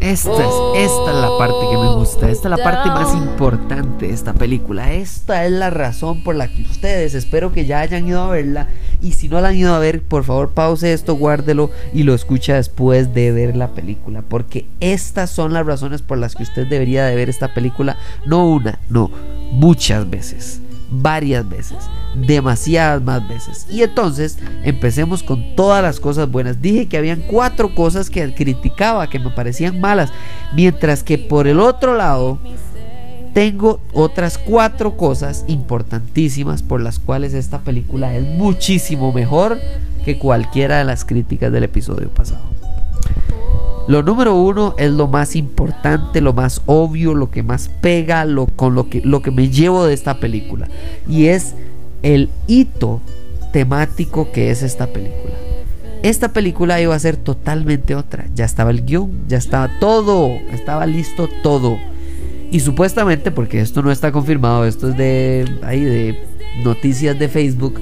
esta es, esta es la parte que me gusta, esta es la parte más importante de esta película, esta es la razón por la que ustedes espero que ya hayan ido a verla. Y si no la han ido a ver, por favor pause esto, guárdelo y lo escucha después de ver la película, porque estas son las razones por las que usted debería de ver esta película, no una, no, muchas veces varias veces, demasiadas más veces. Y entonces empecemos con todas las cosas buenas. Dije que habían cuatro cosas que criticaba, que me parecían malas, mientras que por el otro lado tengo otras cuatro cosas importantísimas por las cuales esta película es muchísimo mejor que cualquiera de las críticas del episodio pasado. Lo número uno es lo más importante, lo más obvio, lo que más pega, lo, con lo que, lo que me llevo de esta película. Y es el hito temático que es esta película. Esta película iba a ser totalmente otra. Ya estaba el guion, ya estaba todo, estaba listo todo. Y supuestamente, porque esto no está confirmado, esto es de, ahí, de noticias de Facebook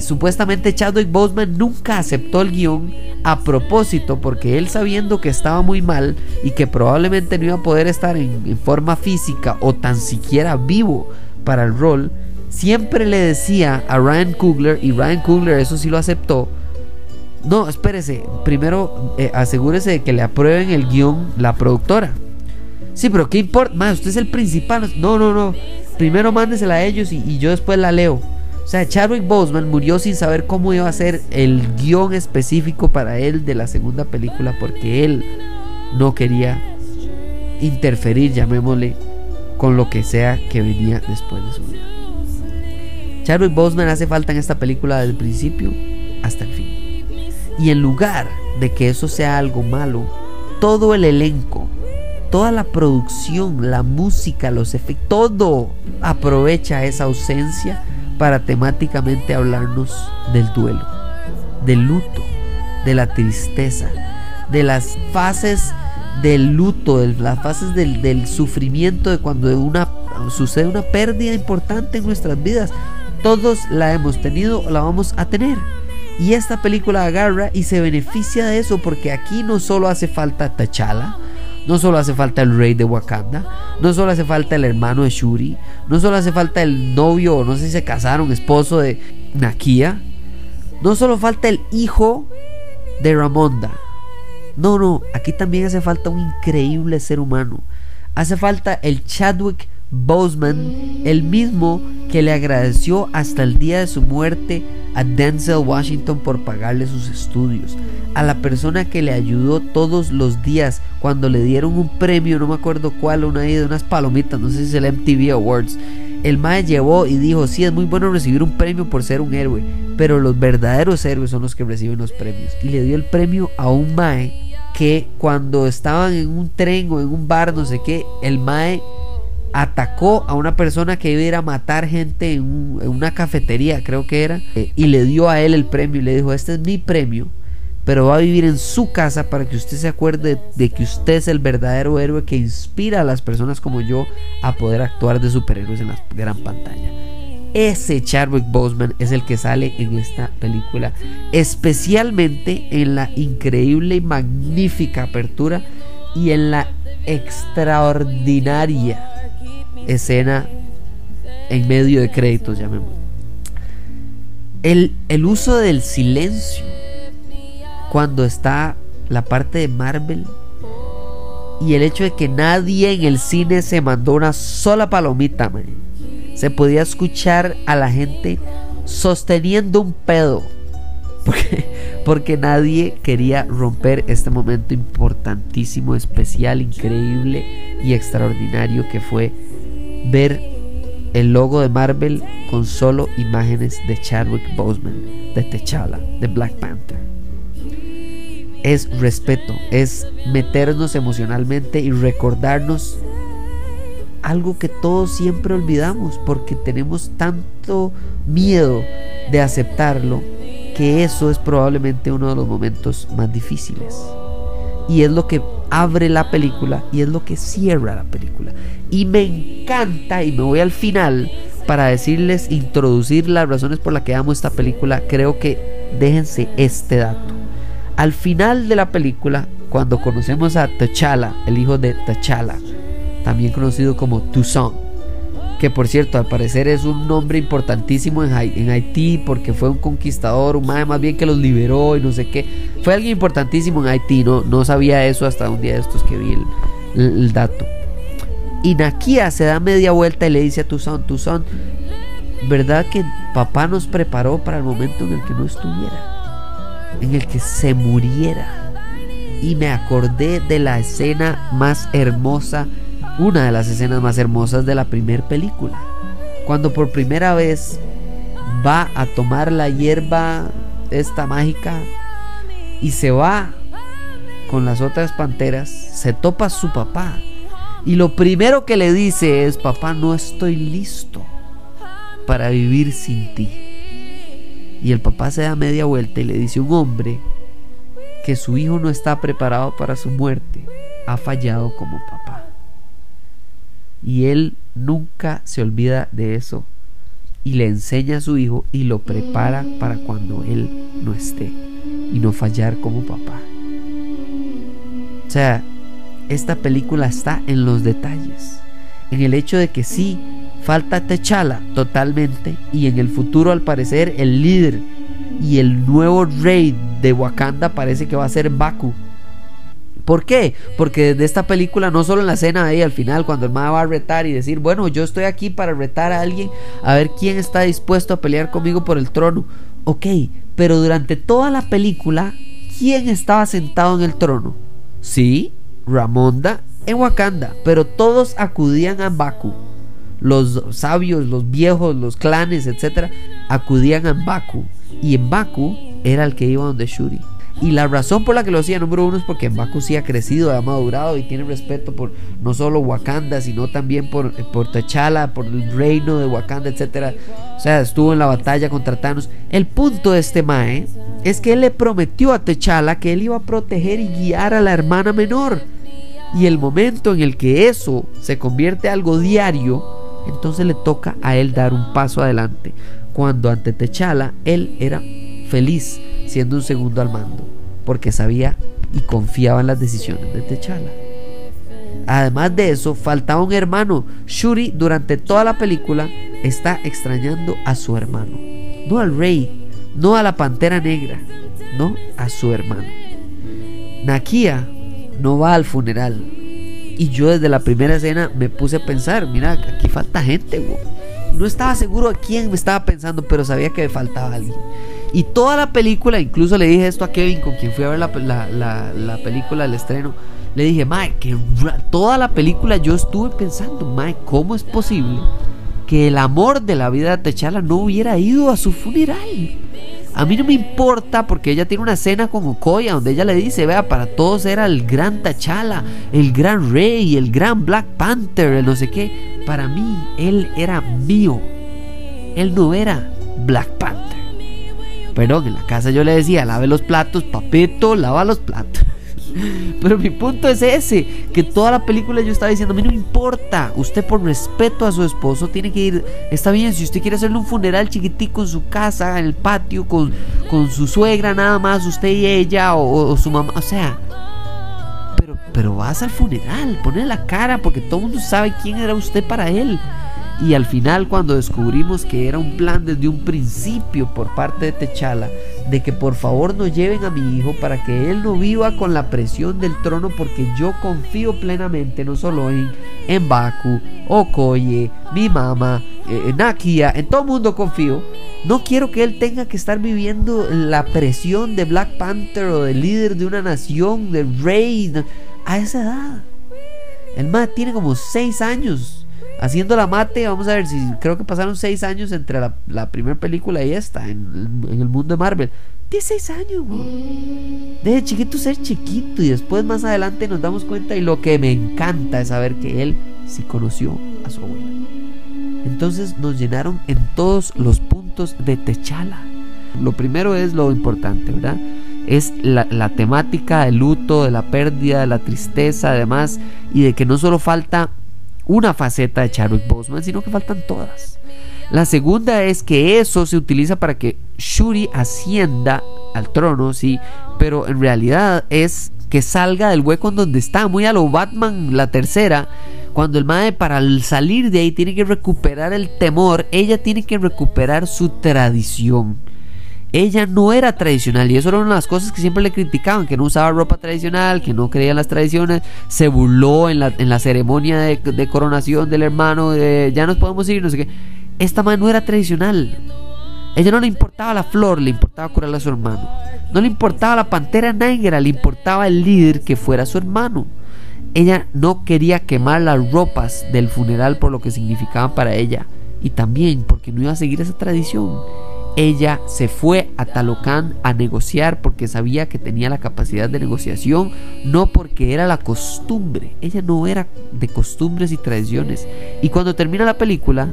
supuestamente Chadwick Boseman nunca aceptó el guion a propósito porque él sabiendo que estaba muy mal y que probablemente no iba a poder estar en, forma física o tan siquiera vivo para el rol, siempre le decía a Ryan Coogler y Ryan Coogler eso sí lo aceptó. No, espérese, primero eh, asegúrese de que le aprueben el guion la productora. Sí, pero ¿qué importa? Más, usted es el principal. No, no, no. Primero mándesela a ellos y yo después la leo. O sea, Chadwick Boseman murió sin saber cómo iba a ser el guion específico para él de la segunda película porque él no quería interferir, llamémosle, con lo que sea que venía después de su vida. Chadwick Boseman hace falta en esta película desde el principio hasta el fin. Y en lugar de que eso sea algo malo, todo el elenco, toda la producción, la música, los efectos, todo aprovecha esa ausencia para temáticamente hablarnos del duelo, del luto, de la tristeza, de las fases del luto, de las fases del, sufrimiento de cuando una, sucede una pérdida importante en nuestras vidas. Todos la hemos tenido o la vamos a tener. Y esta película agarra y se beneficia de eso porque aquí no solo hace falta T'Challa, no solo hace falta el rey de Wakanda, no solo hace falta el hermano de Shuri, no solo hace falta el novio, no sé si se casaron, esposo de Nakia, no solo falta el hijo de Ramonda. No, no, aquí también hace falta un increíble ser humano. Hace falta el Chadwick Boseman, el mismo que le agradeció hasta el día de su muerte a Denzel Washington por pagarle sus estudios, a la persona que le ayudó todos los días cuando le dieron un premio, no me acuerdo cuál, una de unas palomitas, no sé si es el MTV Awards. El Mae llevó y dijo, sí, es muy bueno recibir un premio por ser un héroe, pero los verdaderos héroes son los que reciben los premios. Y le dio el premio a un Mae que cuando estaban en un tren o en un bar, no sé qué, el Mae atacó a una persona que iba a ir a matar gente en, una cafetería, creo que era, eh, y le dio a él el premio y le dijo, este es mi premio, pero va a vivir en su casa para que usted se acuerde de que usted es el verdadero héroe que inspira a las personas como yo a poder actuar de superhéroes en la gran pantalla. Ese Chadwick Boseman es el que sale en esta película, especialmente en la increíble y magnífica apertura y en la extraordinaria escena en medio de créditos, llamemos. El, el uso del silencio cuando está la parte de Marvel y el hecho de que nadie en el cine se mandó una sola palomita, se podía escuchar a la gente sosteniendo un pedo. Porque nadie quería romper este momento importantísimo, especial, increíble y extraordinario que fue ver el logo de Marvel con solo imágenes de Chadwick Boseman, de T'Challa, de Black Panther. es respeto, es meternos emocionalmente y recordarnos algo que todos siempre olvidamos porque tenemos tanto miedo de aceptarlo que eso es probablemente uno de los momentos más difíciles. Y es lo que abre la película y es lo que cierra la película. Y me encanta y me voy al final para decirles, introducir las razones por las que amo esta película. Creo que déjense este dato. Al final de la película, cuando conocemos a T'Challa, el hijo de T'Challa, también conocido como Toussaint, que por cierto al parecer es un nombre importantísimo en, Haití porque fue un conquistador, un más bien que los liberó y no sé qué. Fue alguien importantísimo en Haití, no, no sabía eso hasta un día de estos que vi el, dato. Y Nakia se da media vuelta y le dice a Toussaint, Toussaint, ¿verdad que papá nos preparó para el momento en el que no estuviera? En el que se muriera. Y me acordé de la escena más hermosa una de las escenas más hermosas de la primera película. Cuando por primera vez va a tomar la hierba esta mágica y se va con las otras panteras, se topa su papá. Y lo primero que le dice es, papá, no estoy listo para vivir sin ti. Y el papá se da media vuelta y le dice un hombre que su hijo no está preparado para su muerte, ha fallado como papá. Y él nunca se olvida de eso. Y le enseña a su hijo y lo prepara para cuando él no esté. Y no fallar como papá. O sea, esta película está en los detalles. En el hecho de que sí, falta Techala totalmente. Y en el futuro al parecer el líder y el nuevo rey de Wakanda parece que va a ser Baku ¿Por qué? Porque desde esta película, no solo en la escena de ahí al final, cuando el mae va a retar y decir, bueno, yo estoy aquí para retar a alguien, a ver quién está dispuesto a pelear conmigo por el trono. Ok, pero durante toda la película, ¿quién estaba sentado en el trono? Sí, Ramonda en Wakanda, pero todos acudían a Baku. Los sabios, los viejos, los clanes, etc., acudían a Baku. Y en Baku era el que iba donde Shuri. Y la razón por la que lo hacía, número uno, es porque Mbaku sí ha crecido, ha madurado y tiene respeto por no solo Wakanda, sino también por, por T'Challa, por el reino de Wakanda, etc. O sea, estuvo en la batalla contra Thanos. El punto de este Mae es que él le prometió a T'Challa que él iba a proteger y guiar a la hermana menor. Y el momento en el que eso se convierte en algo diario, entonces le toca a él dar un paso adelante. Cuando ante T'Challa él era feliz siendo un segundo al mando, porque sabía y confiaba en las decisiones de T'Challa. Además de eso, faltaba un hermano. Shuri durante toda la película está extrañando a su hermano. No al rey, no a la pantera negra, no a su hermano. Nakia no va al funeral. Y yo desde la primera escena me puse a pensar, mira, aquí falta gente, No estaba seguro a quién me estaba pensando, pero sabía que me faltaba alguien. Y toda la película, incluso le dije esto a Kevin, con quien fui a ver la, la, película, el estreno. Le dije, Mae, que toda la película yo estuve pensando, Mae, ¿cómo es posible que el amor de la vida de Techala no hubiera ido a su funeral? A mí no me importa porque ella tiene una escena con Okoya donde ella le dice, vea, para todos era el gran T'Challa, el gran rey, el gran Black Panther, el no sé qué. Para mí, él era mío. Él no era Black Panther. Perdón, en la casa yo le decía, lave los platos, papito, lava los platos. Pero mi punto es ese, que toda la película yo estaba diciendo, a mí no importa, usted por respeto a su esposo tiene que ir, está bien, si usted quiere hacerle un funeral chiquitico en su casa, en el patio, con, con su suegra nada más, usted y ella, o, su mamá, o sea, pero, pero vas al funeral, pone la cara, porque todo el mundo sabe quién era usted para él. Y al final cuando descubrimos que era un plan desde un principio por parte de Techala de que por favor no lleven a mi hijo para que él no viva con la presión del trono porque yo confío plenamente no solo en, en Baku, Okoye, mi mamá, eh, Nakia, en todo mundo confío. No quiero que él tenga que estar viviendo la presión de Black Panther o del líder de una nación, del rey, a esa edad. El más tiene como 6 años haciendo la mate, vamos a ver si creo que pasaron seis años entre la, primera película y esta en, el mundo de Marvel. 16 años, güey. De chiquito ser chiquito y después más adelante nos damos cuenta y lo que me encanta es saber que él sí conoció a su abuela. Entonces nos llenaron en todos los puntos de Techala. Lo primero es lo importante, ¿verdad? Es la, la temática del luto, de la pérdida, de la tristeza, además, y de que no solo falta una faceta de Chadwick Boseman, sino que faltan todas. La segunda es que eso se utiliza para que Shuri ascienda al trono, sí, pero en realidad es que salga del hueco en donde está, muy a lo Batman la tercera, cuando el madre para salir de ahí tiene que recuperar el temor, ella tiene que recuperar su tradición. Ella no era tradicional y eso era una de las cosas que siempre le criticaban, que no usaba ropa tradicional, que no creía en las tradiciones, se burló en la, ceremonia de, de, coronación del hermano, de ya nos podemos ir, no sé qué. Esta madre no era tradicional. Ella no le importaba la flor, le importaba curarle a su hermano. No le importaba la pantera negra, le importaba el líder que fuera su hermano. Ella no quería quemar las ropas del funeral por lo que significaban para ella y también porque no iba a seguir esa tradición. Ella se fue a Talocán a negociar porque sabía que tenía la capacidad de negociación, no porque era la costumbre. Ella no era de costumbres y tradiciones. Y cuando termina la película,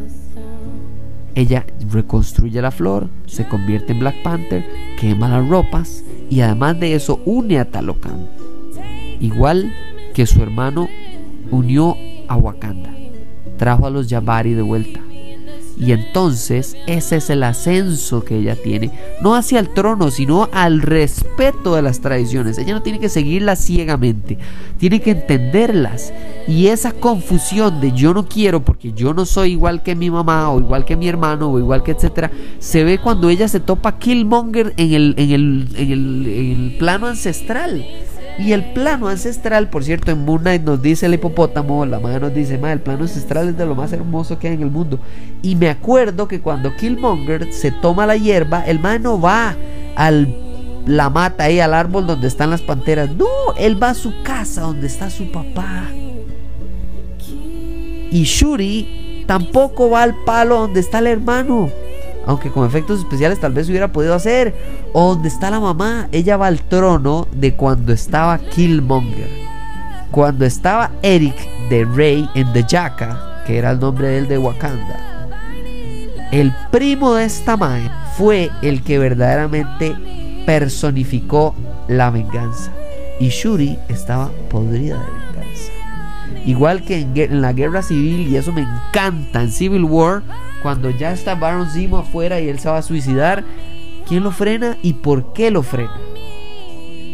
ella reconstruye la flor, se convierte en Black Panther, quema las ropas y además de eso une a Talocan. Igual que su hermano unió a Wakanda, trajo a los Jabari de vuelta. Y entonces ese es el ascenso que ella tiene, no hacia el trono, sino al respeto de las tradiciones. Ella no tiene que seguirlas ciegamente, tiene que entenderlas. Y esa confusión de yo no quiero porque yo no soy igual que mi mamá o igual que mi hermano o igual que etcétera, se ve cuando ella se topa Killmonger en el, en el, en el, en el plano ancestral. Y el plano ancestral, por cierto, en Moon Knight nos dice el hipopótamo, la madre nos dice, el plano ancestral es de lo más hermoso que hay en el mundo. Y me acuerdo que cuando Killmonger se toma la hierba, el madre no va al la mata ahí al árbol donde están las panteras. No, él va a su casa donde está su papá. Y Shuri tampoco va al palo donde está el hermano aunque con efectos especiales tal vez hubiera podido hacer. O donde está la mamá, ella va al trono de cuando estaba Killmonger. Cuando estaba Eric de Rey en The Jaka, que era el nombre de él de Wakanda. El primo de esta madre fue el que verdaderamente personificó la venganza. Y Shuri estaba podrida de venganza. Igual que en, la guerra civil, y eso me encanta en Civil War, cuando ya está Baron Zemo afuera y él se va a suicidar, ¿quién lo frena y por qué lo frena?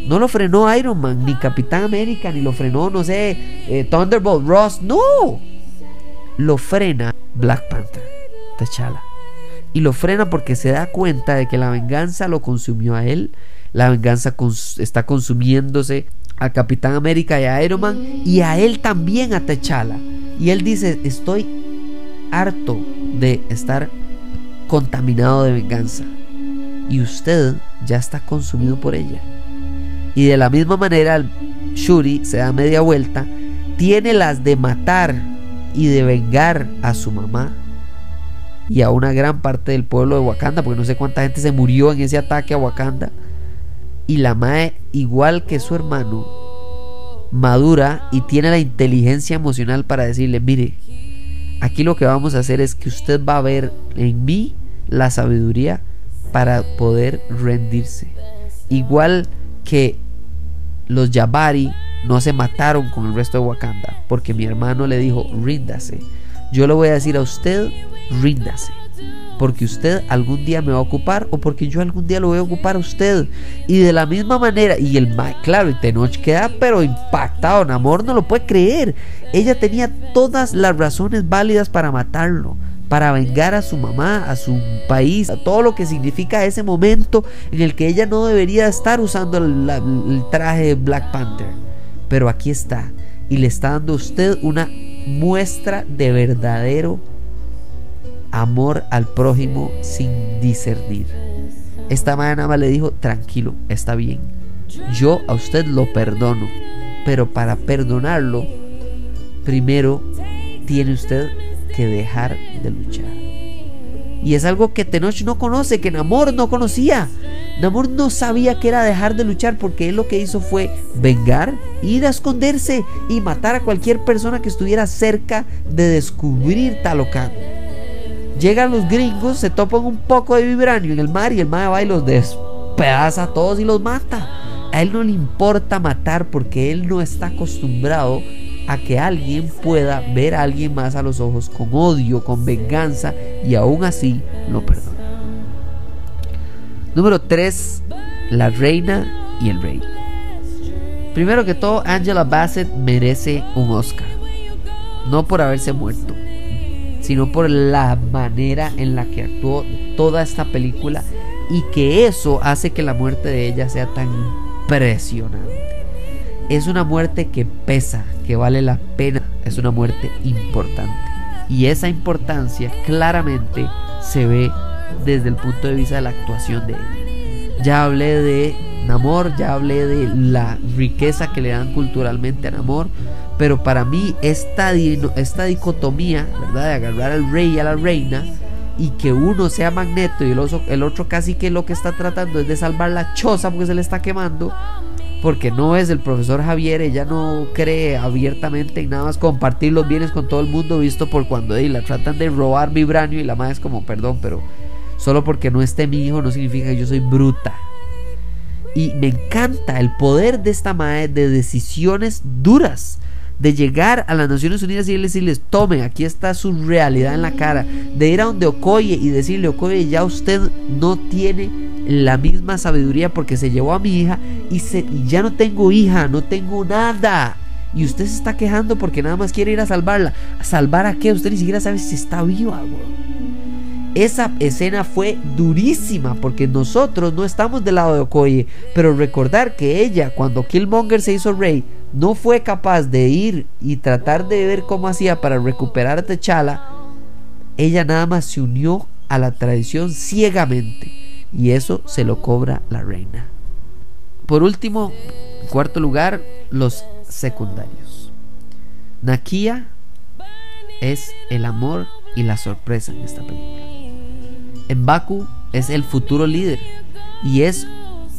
No lo frenó Iron Man, ni Capitán América, ni lo frenó, no sé, eh, Thunderbolt Ross, no. Lo frena Black Panther, T'Challa. Y lo frena porque se da cuenta de que la venganza lo consumió a él, la venganza está consumiéndose a Capitán América y a Iron Man y a él también a T'Challa. Y él dice, estoy harto de estar contaminado de venganza. Y usted ya está consumido por ella. Y de la misma manera, Shuri se da media vuelta, tiene las de matar y de vengar a su mamá y a una gran parte del pueblo de Wakanda, porque no sé cuánta gente se murió en ese ataque a Wakanda. Y la Mae, igual que su hermano, madura y tiene la inteligencia emocional para decirle, mire, Aquí lo que vamos a hacer es que usted va a ver en mí la sabiduría para poder rendirse. Igual que los Yabari no se mataron con el resto de Wakanda, porque mi hermano le dijo, ríndase. Yo le voy a decir a usted, ríndase porque usted algún día me va a ocupar o porque yo algún día lo voy a ocupar a usted. Y de la misma manera, y el claro, y Tenoch queda pero impactado, Namor no lo puede creer. Ella tenía todas las razones válidas para matarlo para vengar a su mamá, a su país, a todo lo que significa ese momento en el que ella no debería estar usando el, el, traje de Black Panther. Pero aquí está, y le está dando a usted una muestra de verdadero amor al prójimo sin discernir. Esta mañana le dijo, tranquilo, está bien. Yo a usted lo perdono, pero para perdonarlo, primero tiene usted que dejar de luchar. Y es algo que Tenoch no conoce, que Namor no conocía. Namor no sabía que era dejar de luchar porque él lo que hizo fue vengar, ir a esconderse y matar a cualquier persona que estuviera cerca de descubrir Talocan. Llegan los gringos, se topan un poco de vibranio en el mar y el mar va y los despedaza a todos y los mata. A él no le importa matar porque él no está acostumbrado a que alguien pueda ver a alguien más a los ojos con odio, con venganza y aún así lo perdona. Número 3. La reina y el rey. Primero que todo, Angela Bassett merece un Oscar. No por haberse muerto, sino por la manera en la que actuó toda esta película y que eso hace que la muerte de ella sea tan impresionante. Es una muerte que pesa, que vale la pena, es una muerte importante. Y esa importancia claramente se ve desde el punto de vista de la actuación de ella. Ya hablé de Namor, ya hablé de la riqueza que le dan culturalmente a Namor, pero para mí esta, esta dicotomía, ¿verdad? De agarrar al rey y a la reina y que uno sea Magneto y el otro, el otro casi que lo que está tratando es de salvar la choza porque se le está quemando, porque no es el profesor Javier, ella no cree abiertamente en nada más compartir los bienes con todo el mundo, visto por cuando la tratan de robar vibranio y la madre es como, perdón, pero solo porque no esté mi hijo no significa que yo soy bruta. Y me encanta el poder de esta madre de decisiones duras de llegar a las Naciones Unidas y decirles, tome, aquí está su realidad en la cara, de ir a donde Okoye y decirle, Okoye, ya usted no tiene la misma sabiduría porque se llevó a mi hija y, se, ya no tengo hija, no tengo nada. Y usted se está quejando porque nada más quiere ir a salvarla. ¿A salvar a qué? Usted ni siquiera sabe si está viva, Esa escena fue durísima porque nosotros no estamos del lado de Okoye. Pero recordar que ella, cuando Killmonger se hizo rey, no fue capaz de ir y tratar de ver cómo hacía para recuperar a T'Challa, ella nada más se unió a la tradición ciegamente y eso se lo cobra la reina. Por último, en cuarto lugar, los secundarios. Nakia es el amor y la sorpresa en esta película. Baku es el futuro líder y es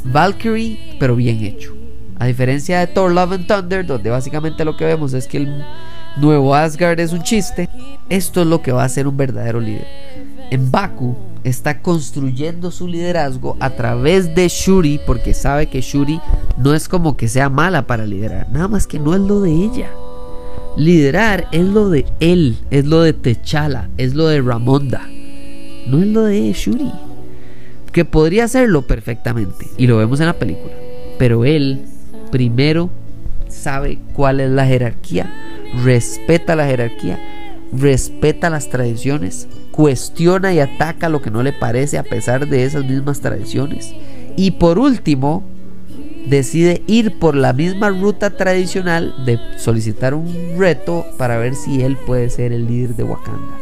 Valkyrie pero bien hecho. A diferencia de Thor Love and Thunder, donde básicamente lo que vemos es que el nuevo Asgard es un chiste, esto es lo que va a ser un verdadero líder. En Baku está construyendo su liderazgo a través de Shuri, porque sabe que Shuri no es como que sea mala para liderar, nada más que no es lo de ella. Liderar es lo de él, es lo de Techala, es lo de Ramonda, no es lo de Shuri, que podría hacerlo perfectamente, y lo vemos en la película, pero él primero sabe cuál es la jerarquía, respeta la jerarquía, respeta las tradiciones, cuestiona y ataca lo que no le parece a pesar de esas mismas tradiciones. Y por último, decide ir por la misma ruta tradicional de solicitar un reto para ver si él puede ser el líder de Wakanda.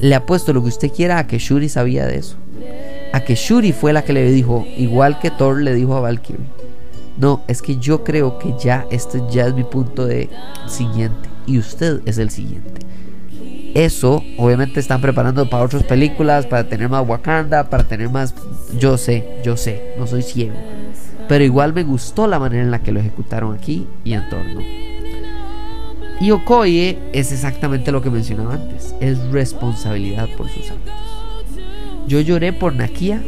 Le apuesto lo que usted quiera a que Shuri sabía de eso. A que Shuri fue la que le dijo, igual que Thor le dijo a Valkyrie no, es que yo creo que ya este ya es mi punto de siguiente y usted es el siguiente. Eso, obviamente están preparando para otras películas, para tener más Wakanda, para tener más... Yo sé, yo sé, no soy ciego. Pero igual me gustó la manera en la que lo ejecutaron aquí y en torno. Y Okoye es exactamente lo que mencionaba antes, es responsabilidad por sus actos. Yo lloré por Nakia,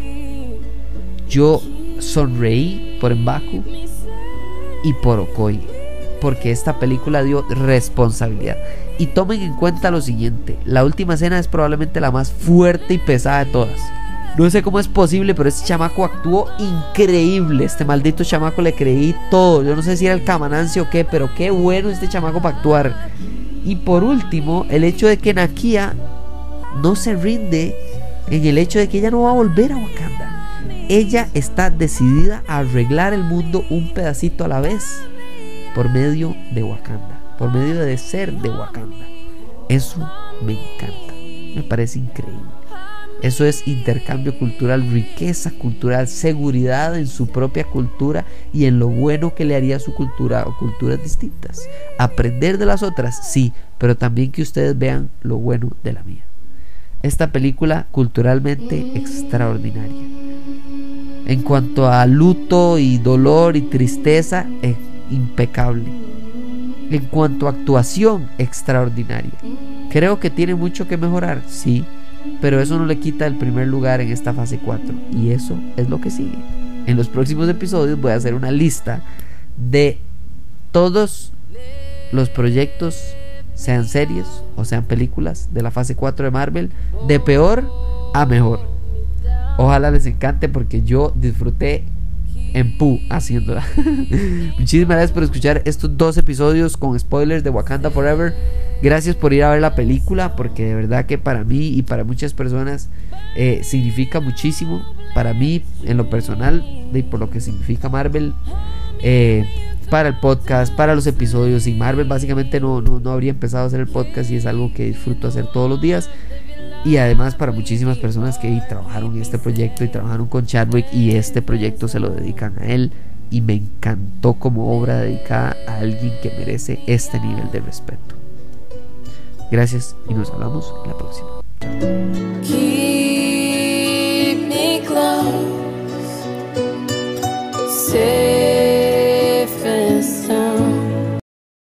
yo sonreí por Mbaku y por Okoye, porque esta película dio responsabilidad. Y tomen en cuenta lo siguiente, la última escena es probablemente la más fuerte y pesada de todas. No sé cómo es posible, pero este chamaco actuó increíble. Este maldito chamaco le creí todo. Yo no sé si era el camanancio o qué, pero qué bueno este chamaco para actuar. Y por último, el hecho de que Nakia no se rinde en el hecho de que ella no va a volver a Wakanda ella está decidida a arreglar el mundo un pedacito a la vez por medio de Wakanda, por medio de ser de Wakanda. Eso me encanta, me parece increíble. Eso es intercambio cultural, riqueza cultural, seguridad en su propia cultura y en lo bueno que le haría a su cultura o culturas distintas. Aprender de las otras, sí, pero también que ustedes vean lo bueno de la mía. Esta película culturalmente extraordinaria En cuanto a luto y dolor y tristeza, es impecable. En cuanto a actuación, extraordinaria. Creo que tiene mucho que mejorar, sí, pero eso no le quita el primer lugar en esta fase 4. Y eso es lo que sigue. En los próximos episodios voy a hacer una lista de todos los proyectos, sean series o sean películas de la fase 4 de Marvel, de peor a mejor. Ojalá les encante porque yo disfruté en pu haciéndola. Muchísimas gracias por escuchar estos dos episodios con spoilers de Wakanda Forever. Gracias por ir a ver la película porque de verdad que para mí y para muchas personas eh, significa muchísimo. Para mí en lo personal y por lo que significa Marvel. Eh, para el podcast, para los episodios. y Marvel básicamente no, no, habría empezado a hacer el podcast y es algo que disfruto hacer todos los días. Y además para muchísimas personas que trabajaron en este proyecto y trabajaron con Chadwick y este proyecto se lo dedican a él. Y me encantó como obra dedicada a alguien que merece este nivel de respeto. Gracias y nos hablamos la próxima.